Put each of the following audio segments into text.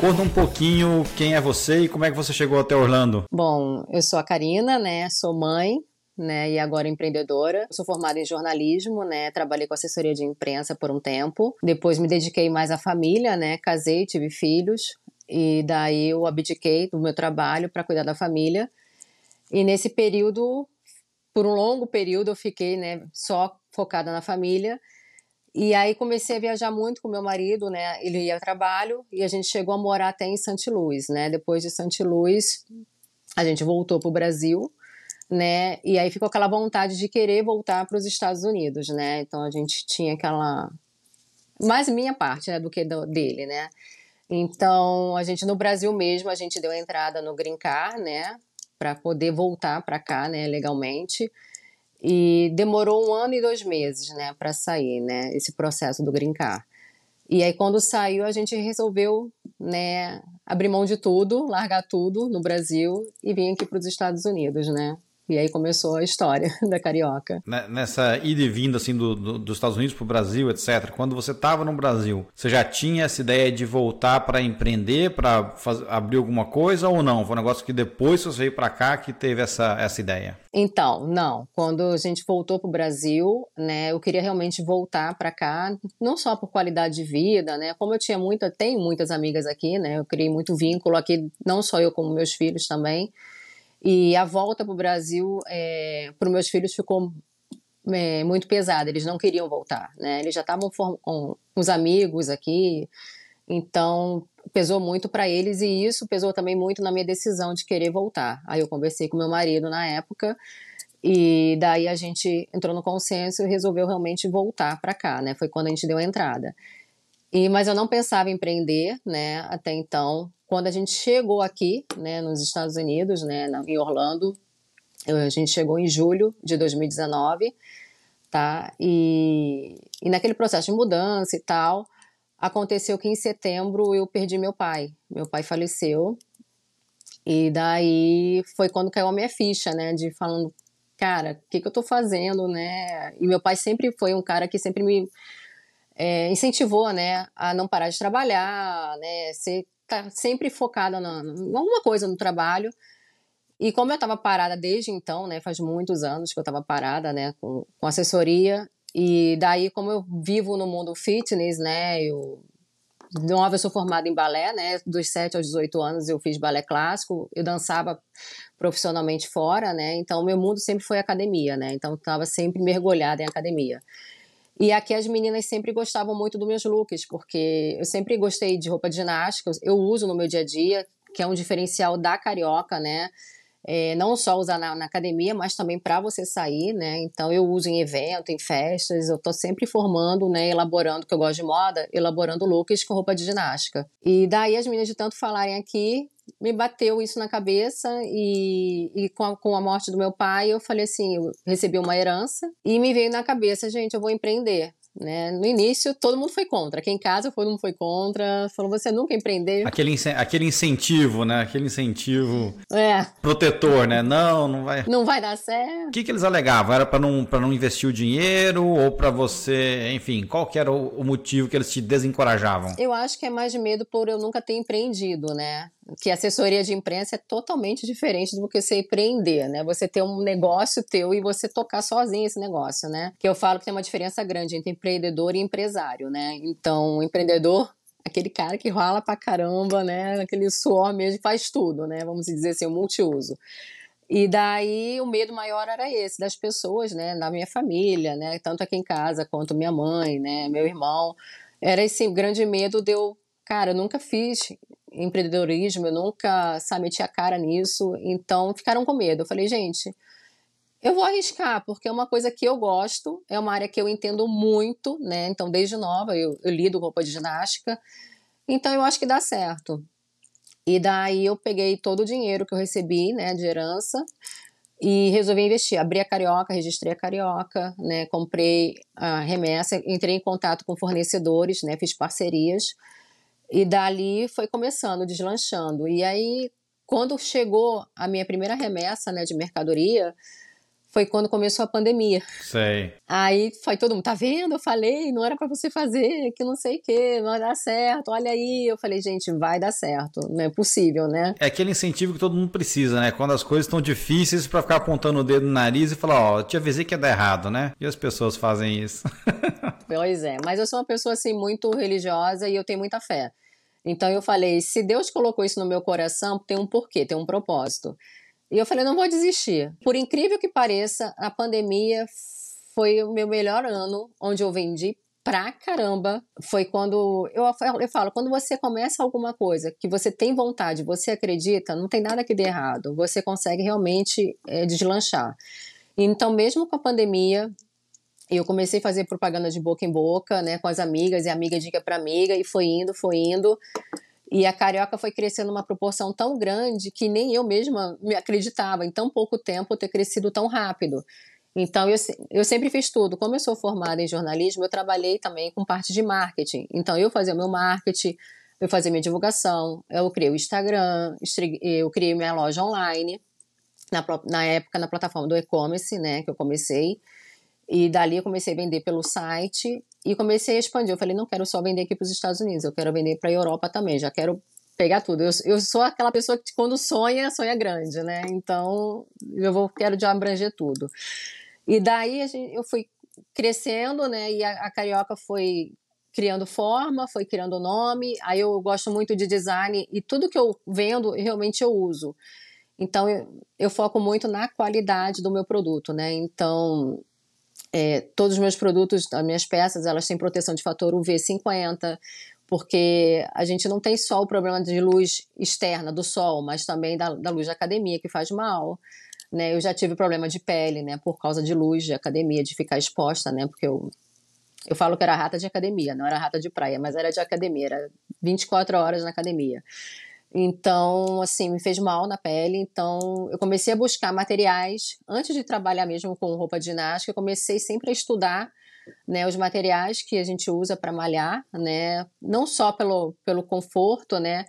Conta um pouquinho quem é você e como é que você chegou até Orlando. Bom, eu sou a Karina, né? Sou mãe, né, e agora empreendedora. Sou formada em jornalismo, né, trabalhei com assessoria de imprensa por um tempo. Depois me dediquei mais à família, né, casei, tive filhos e daí eu abdiquei do meu trabalho para cuidar da família. E nesse período, por um longo período, eu fiquei, né, só focada na família. E aí comecei a viajar muito com meu marido, né? Ele ia ao trabalho e a gente chegou a morar até em Santi Luz, né? Depois de Santi Luz, a gente voltou para o Brasil né? E aí ficou aquela vontade de querer voltar para os Estados Unidos, né? Então a gente tinha aquela mais minha parte, né, do que do, dele, né? Então a gente no Brasil mesmo a gente deu entrada no Green Card, né? Para poder voltar para cá, né? Legalmente. E demorou um ano e dois meses, né, para sair, né, esse processo do Green Card. E aí quando saiu a gente resolveu, né, abrir mão de tudo, largar tudo no Brasil e vir aqui para os Estados Unidos, né? E aí começou a história da carioca. Nessa ida e vinda assim do, do, dos Estados Unidos para o Brasil, etc. Quando você estava no Brasil, você já tinha essa ideia de voltar para empreender, para abrir alguma coisa ou não? Foi um negócio que depois você veio para cá que teve essa, essa ideia? Então, não. Quando a gente voltou para o Brasil, né, eu queria realmente voltar para cá, não só por qualidade de vida, né? Como eu tinha muita, tenho muitas amigas aqui, né? Eu criei muito vínculo aqui, não só eu como meus filhos também. E a volta para o Brasil, é, para os meus filhos, ficou é, muito pesada. Eles não queriam voltar, né? Eles já estavam com os amigos aqui, então pesou muito para eles e isso pesou também muito na minha decisão de querer voltar. Aí eu conversei com meu marido na época e daí a gente entrou no consenso e resolveu realmente voltar para cá, né? Foi quando a gente deu a entrada. E mas eu não pensava em empreender, né? Até então, quando a gente chegou aqui, né, nos Estados Unidos, né, em Orlando, a gente chegou em julho de 2019, tá? E, e naquele processo de mudança e tal, aconteceu que em setembro eu perdi meu pai. Meu pai faleceu. E daí foi quando caiu a minha ficha, né, de falando, cara, o que, que eu tô fazendo, né? E meu pai sempre foi um cara que sempre me é, incentivou, né, a não parar de trabalhar, né, ser tá sempre focada em alguma coisa no trabalho. E como eu estava parada desde então, né, faz muitos anos que eu estava parada, né, com, com assessoria, e daí como eu vivo no mundo fitness, né, eu nova eu sou formada em balé, né, dos 7 aos 18 anos eu fiz balé clássico, eu dançava profissionalmente fora, né, então meu mundo sempre foi academia, né, então estava sempre mergulhada em academia. E aqui as meninas sempre gostavam muito dos meus looks, porque eu sempre gostei de roupa de ginástica, eu uso no meu dia a dia, que é um diferencial da carioca, né? É, não só usar na, na academia, mas também para você sair, né? Então eu uso em evento, em festas, eu tô sempre formando, né? Elaborando, que eu gosto de moda, elaborando looks com roupa de ginástica. E daí as meninas de tanto falarem aqui, me bateu isso na cabeça e, e com, a, com, a, morte do meu pai eu falei assim, eu recebi uma herança e me veio na cabeça, gente, eu vou empreender. Né? No início, todo mundo foi contra. Aqui em casa, todo mundo foi contra. Falou, você nunca empreender. Aquele, aquele incentivo, né? Aquele incentivo é. protetor, né? Não, não vai... Não vai dar certo. O que, que eles alegavam? Era para não, não investir o dinheiro ou para você... Enfim, qual que era o, o motivo que eles te desencorajavam? Eu acho que é mais de medo por eu nunca ter empreendido, né? Que assessoria de imprensa é totalmente diferente do que você empreender, né? Você ter um negócio teu e você tocar sozinho esse negócio, né? Que eu falo que tem uma diferença grande entre empreendedor e empresário, né? Então, o empreendedor aquele cara que rola pra caramba, né? Aquele suor mesmo, faz tudo, né? Vamos dizer assim, o multiuso. E daí o medo maior era esse, das pessoas, né? Da minha família, né? Tanto aqui em casa quanto minha mãe, né? Meu irmão. Era esse grande medo de eu, cara, eu nunca fiz empreendedorismo, eu nunca, sabe, meti a cara nisso, então ficaram com medo. Eu falei, gente, eu vou arriscar, porque é uma coisa que eu gosto, é uma área que eu entendo muito, né? Então, desde nova eu, eu lido roupa de ginástica, então eu acho que dá certo. E daí eu peguei todo o dinheiro que eu recebi, né, de herança, e resolvi investir. Abri a Carioca, registrei a Carioca, né, comprei a remessa, entrei em contato com fornecedores, né, fiz parcerias, e dali foi começando, deslanchando. E aí, quando chegou a minha primeira remessa né, de mercadoria, foi quando começou a pandemia. Sei. Aí foi todo mundo, tá vendo? Eu falei, não era para você fazer, que não sei o que, não vai dar certo, olha aí. Eu falei, gente, vai dar certo, não é possível, né? É aquele incentivo que todo mundo precisa, né? Quando as coisas estão difíceis para ficar apontando o dedo no nariz e falar, ó, oh, te avisei que ia dar errado, né? E as pessoas fazem isso. pois é, mas eu sou uma pessoa assim muito religiosa e eu tenho muita fé. Então eu falei, se Deus colocou isso no meu coração, tem um porquê, tem um propósito. E eu falei, não vou desistir. Por incrível que pareça, a pandemia foi o meu melhor ano, onde eu vendi pra caramba. Foi quando eu, eu falo, quando você começa alguma coisa que você tem vontade, você acredita, não tem nada que dê errado. Você consegue realmente é, deslanchar. Então, mesmo com a pandemia, eu comecei a fazer propaganda de boca em boca, né, com as amigas, e amiga dica para amiga, e foi indo, foi indo. E a carioca foi crescendo uma proporção tão grande que nem eu mesma me acreditava em tão pouco tempo ter crescido tão rápido. Então, eu, eu sempre fiz tudo. Como eu sou formada em jornalismo, eu trabalhei também com parte de marketing. Então, eu fazia o meu marketing, eu fazia minha divulgação, eu criei o Instagram, eu criei minha loja online, na, na época na plataforma do e-commerce, né, que eu comecei. E dali eu comecei a vender pelo site e comecei a expandir. Eu falei, não quero só vender aqui para os Estados Unidos, eu quero vender para a Europa também, já quero pegar tudo. Eu, eu sou aquela pessoa que quando sonha, sonha grande, né? Então, eu vou quero de abranger tudo. E daí gente, eu fui crescendo, né? E a, a Carioca foi criando forma, foi criando nome. Aí eu gosto muito de design e tudo que eu vendo, realmente eu uso. Então, eu, eu foco muito na qualidade do meu produto, né? Então, é, todos os meus produtos, as minhas peças, elas têm proteção de fator UV50, porque a gente não tem só o problema de luz externa do sol, mas também da, da luz da academia, que faz mal. Né? Eu já tive problema de pele, né, por causa de luz de academia, de ficar exposta, né, porque eu, eu falo que era rata de academia, não era rata de praia, mas era de academia, era 24 horas na academia. Então, assim, me fez mal na pele. Então, eu comecei a buscar materiais. Antes de trabalhar mesmo com roupa de ginástica, eu comecei sempre a estudar né, os materiais que a gente usa para malhar, né? Não só pelo, pelo conforto, né?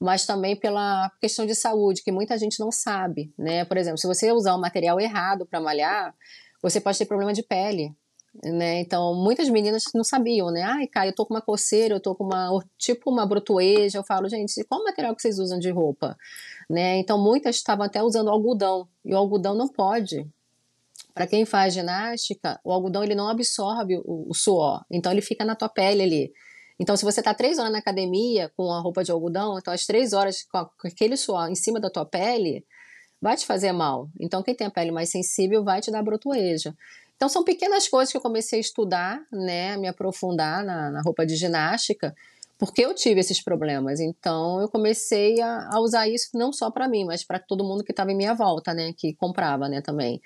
Mas também pela questão de saúde, que muita gente não sabe, né? Por exemplo, se você usar um material errado para malhar, você pode ter problema de pele, né? Então, muitas meninas não sabiam, né? Ai, cara, eu tô com uma coceira, eu tô com uma, tipo uma brotoeja. Eu falo, gente, qual material que vocês usam de roupa? Né? Então, muitas estavam até usando algodão, e o algodão não pode. Para quem faz ginástica, o algodão ele não absorve o, o, suor, então ele fica na tua pele ali. Então, se você tá três horas na academia com a roupa de algodão, então as três horas com aquele suor em cima da tua pele, vai te fazer mal. Então, quem tem a pele mais sensível vai te dar brotoeja. Então são pequenas coisas que eu comecei a estudar, né, me aprofundar na, na roupa de ginástica, porque eu tive esses problemas. Então eu comecei a, a usar isso não só para mim, mas para todo mundo que estava em minha volta, né, que comprava, né, também.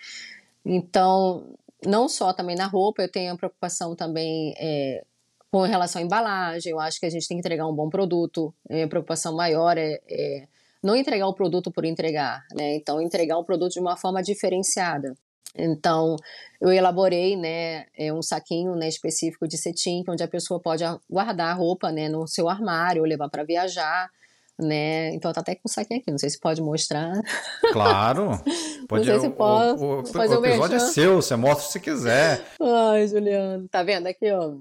Então não só também na roupa, eu tenho a preocupação também é, com relação à embalagem. Eu acho que a gente tem que entregar um bom produto. A minha preocupação maior é, é não entregar o produto por entregar, né? Então entregar o produto de uma forma diferenciada. Então, eu elaborei, né, é, um saquinho, né, específico de cetim, onde a pessoa pode guardar a roupa, né, no seu armário ou levar para viajar, né? Então tá até com o saquinho aqui, não sei se pode mostrar. Claro. Pode, não sei se pode. O, o, fazer o episódio é seu, você mostra se quiser. Ai, Juliano, tá vendo aqui, ó?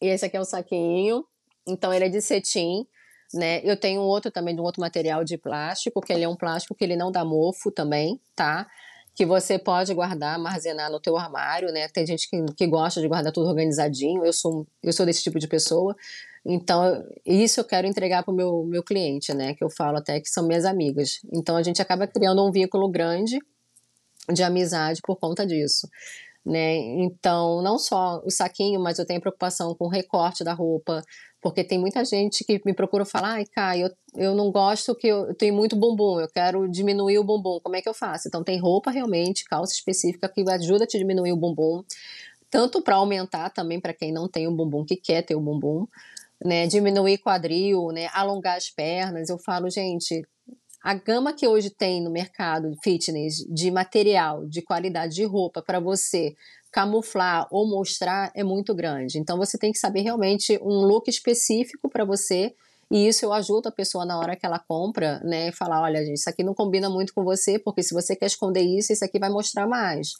E esse aqui é o saquinho. Então ele é de cetim, né? Eu tenho outro também de um outro material de plástico, que ele é um plástico que ele não dá mofo também, tá? Que você pode guardar, armazenar no teu armário, né? Tem gente que, que gosta de guardar tudo organizadinho, eu sou, eu sou desse tipo de pessoa. Então, isso eu quero entregar para o meu, meu cliente, né? Que eu falo até que são minhas amigas. Então, a gente acaba criando um vínculo grande de amizade por conta disso. Né? Então, não só o saquinho, mas eu tenho preocupação com o recorte da roupa, porque tem muita gente que me procura falar, ai, Kai, eu, eu não gosto que eu, eu tenho muito bumbum, eu quero diminuir o bumbum, como é que eu faço? Então tem roupa realmente, calça específica que ajuda a te diminuir o bumbum, tanto para aumentar também para quem não tem o bumbum, que quer ter o bumbum, né, diminuir quadril, né, alongar as pernas. Eu falo, gente, a gama que hoje tem no mercado fitness de material, de qualidade de roupa para você camuflar ou mostrar é muito grande. Então você tem que saber realmente um look específico para você E isso eu ajudo a pessoa na hora que ela compra, né? Falar, olha, gente, isso aqui não combina muito com você, porque se você quer esconder isso, isso aqui vai mostrar mais.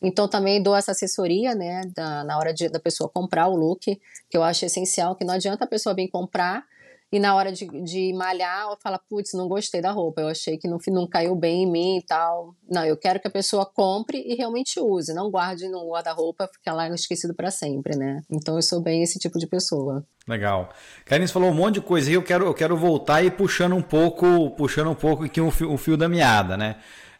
Então também dou essa assessoria, né, da, na hora de, da pessoa comprar o look, que eu acho essencial, que não adianta a pessoa vir comprar e na hora de, de malhar, ela fala, putz, não gostei da roupa, eu achei que não, não caiu bem em mim e tal. Não, eu quero que a pessoa compre e realmente use, não guarde no guarda-roupa, fica lá esquecido para sempre, né? Então eu sou bem esse tipo de pessoa. Legal. Karine falou um monte de coisa e eu quero, eu quero voltar e puxando um pouco, puxando um pouco aqui o um fio, um fio da meada, né?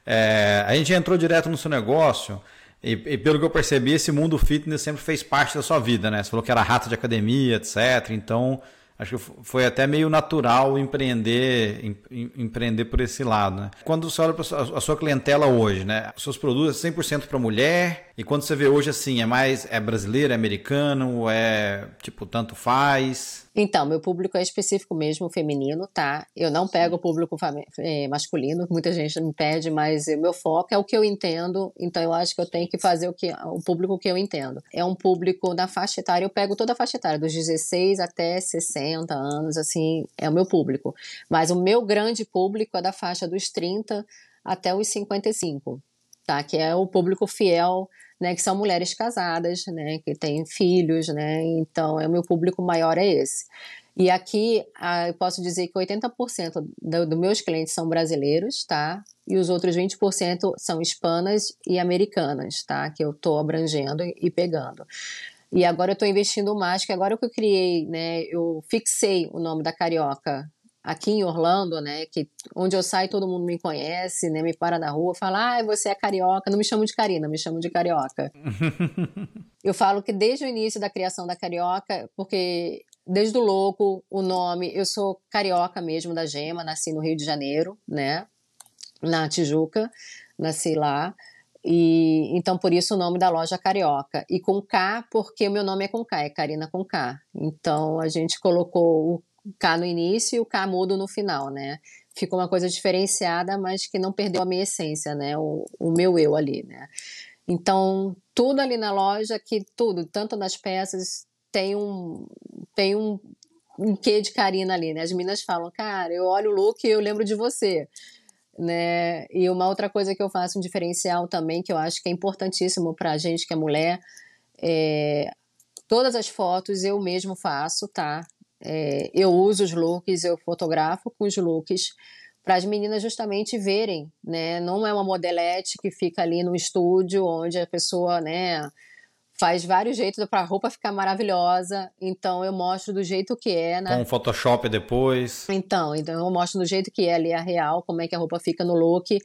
É, a gente entrou direto no seu negócio e, e, pelo que eu percebi, esse mundo fitness sempre fez parte da sua vida, né? Você falou que era rato de academia, etc. Então, acho que foi até meio natural empreender em, empreender por esse lado. Né? Quando você olha para a sua clientela hoje, né? seus produtos é 100% para mulher, e quando você vê hoje assim, é mais é brasileiro, é americano, é tipo, tanto faz? Então, meu público é específico mesmo, feminino, tá? Eu não pego o público é, masculino, muita gente me pede, mas o meu foco é o que eu entendo, então eu acho que eu tenho que fazer o, que, o público que eu entendo. É um público da faixa etária, eu pego toda a faixa etária, dos 16 até 60 anos, assim, é o meu público. Mas o meu grande público é da faixa dos 30 até os 55, tá? Que é o público fiel né, que são mulheres casadas, né, que têm filhos, né, então é o meu público maior é esse. E aqui eu posso dizer que 80% dos do meus clientes são brasileiros, tá? E os outros 20% são hispanas e americanas, tá? Que eu estou abrangendo e pegando. E agora eu estou investindo mais, que agora que eu criei, né? Eu fixei o nome da Carioca aqui em Orlando, né, que onde eu saio todo mundo me conhece, né, me para na rua, fala, ah, você é carioca, não me chamam de Karina, me chamam de carioca. eu falo que desde o início da criação da carioca, porque desde o louco, o nome, eu sou carioca mesmo da Gema, nasci no Rio de Janeiro, né, na Tijuca, nasci lá. E então por isso o nome da loja Carioca. E com K, porque o meu nome é com K, é Karina com K. Então a gente colocou o K no início e o K mudo no final, né? Ficou uma coisa diferenciada, mas que não perdeu a minha essência, né? O, o meu eu ali, né? Então, tudo ali na loja, que tudo, tanto nas peças, tem um, tem um, um quê de Karina ali, né? As meninas falam, cara, eu olho o look e eu lembro de você, né? E uma outra coisa que eu faço, um diferencial também, que eu acho que é importantíssimo pra gente que é mulher, é, todas as fotos eu mesmo faço, tá? É, eu uso os looks, eu fotografo com os looks para as meninas justamente verem, né? Não é uma modelete que fica ali no estúdio onde a pessoa, né, faz vários jeitos para a roupa ficar maravilhosa. Então eu mostro do jeito que é, né? Com Photoshop depois. Então, então eu mostro do jeito que é ali a real, como é que a roupa fica no look.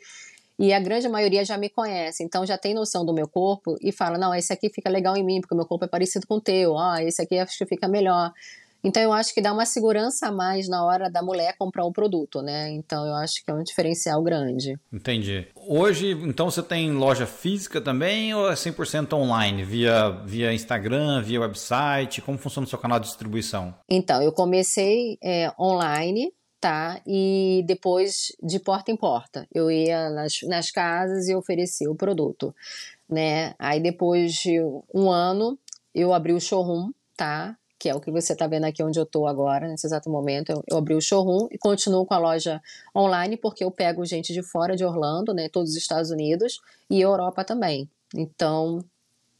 E a grande maioria já me conhece, então já tem noção do meu corpo e fala: não, esse aqui fica legal em mim, porque o meu corpo é parecido com o teu, ah, esse aqui acho que fica melhor. Então eu acho que dá uma segurança a mais na hora da mulher comprar o produto, né? Então eu acho que é um diferencial grande. Entendi. Hoje, então você tem loja física também ou é 100% online, via, via Instagram, via website? Como funciona o seu canal de distribuição? Então, eu comecei é, online, tá? E depois de porta em porta. Eu ia nas, nas casas e oferecia o produto, né? Aí depois de um ano, eu abri o showroom, tá? Que é o que você está vendo aqui onde eu estou agora, nesse exato momento. Eu, eu, abri o showroom e continuo com a loja online, porque eu pego gente de fora de Orlando, né, todos os Estados Unidos e Europa também. Então,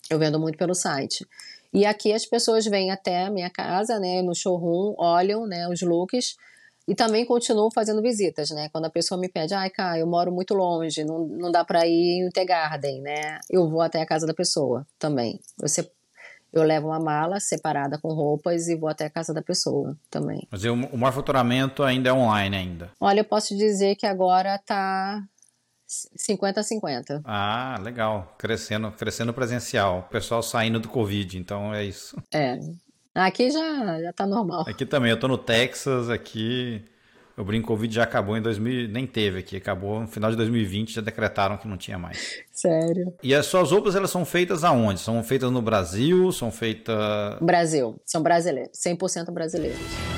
eu vendo muito pelo site. E aqui as pessoas vêm até a minha casa, né, no showroom, olham, né, os looks e também continuo fazendo visitas, né? Quando a pessoa me pede, ai, cara, eu moro muito longe, não, não dá para ir em Garden, né? Eu vou até a casa da pessoa também. Você eu levo uma mala separada com roupas e vou até a casa da pessoa também. Mas o, o maior faturamento ainda é online ainda? Olha, eu posso dizer que agora tá 50 a 50. Ah, legal. Crescendo, crescendo presencial. O pessoal saindo do Covid, então é isso. É. Aqui já, já tá normal. Aqui também, eu tô no Texas, aqui o brinco Covid já acabou em 2000, nem teve aqui, acabou no final de 2020, já decretaram que não tinha mais. Sério. E as suas roupas, elas são feitas aonde? São feitas no Brasil? São feitas... Brasil, são brasileiros, 100% brasileiros.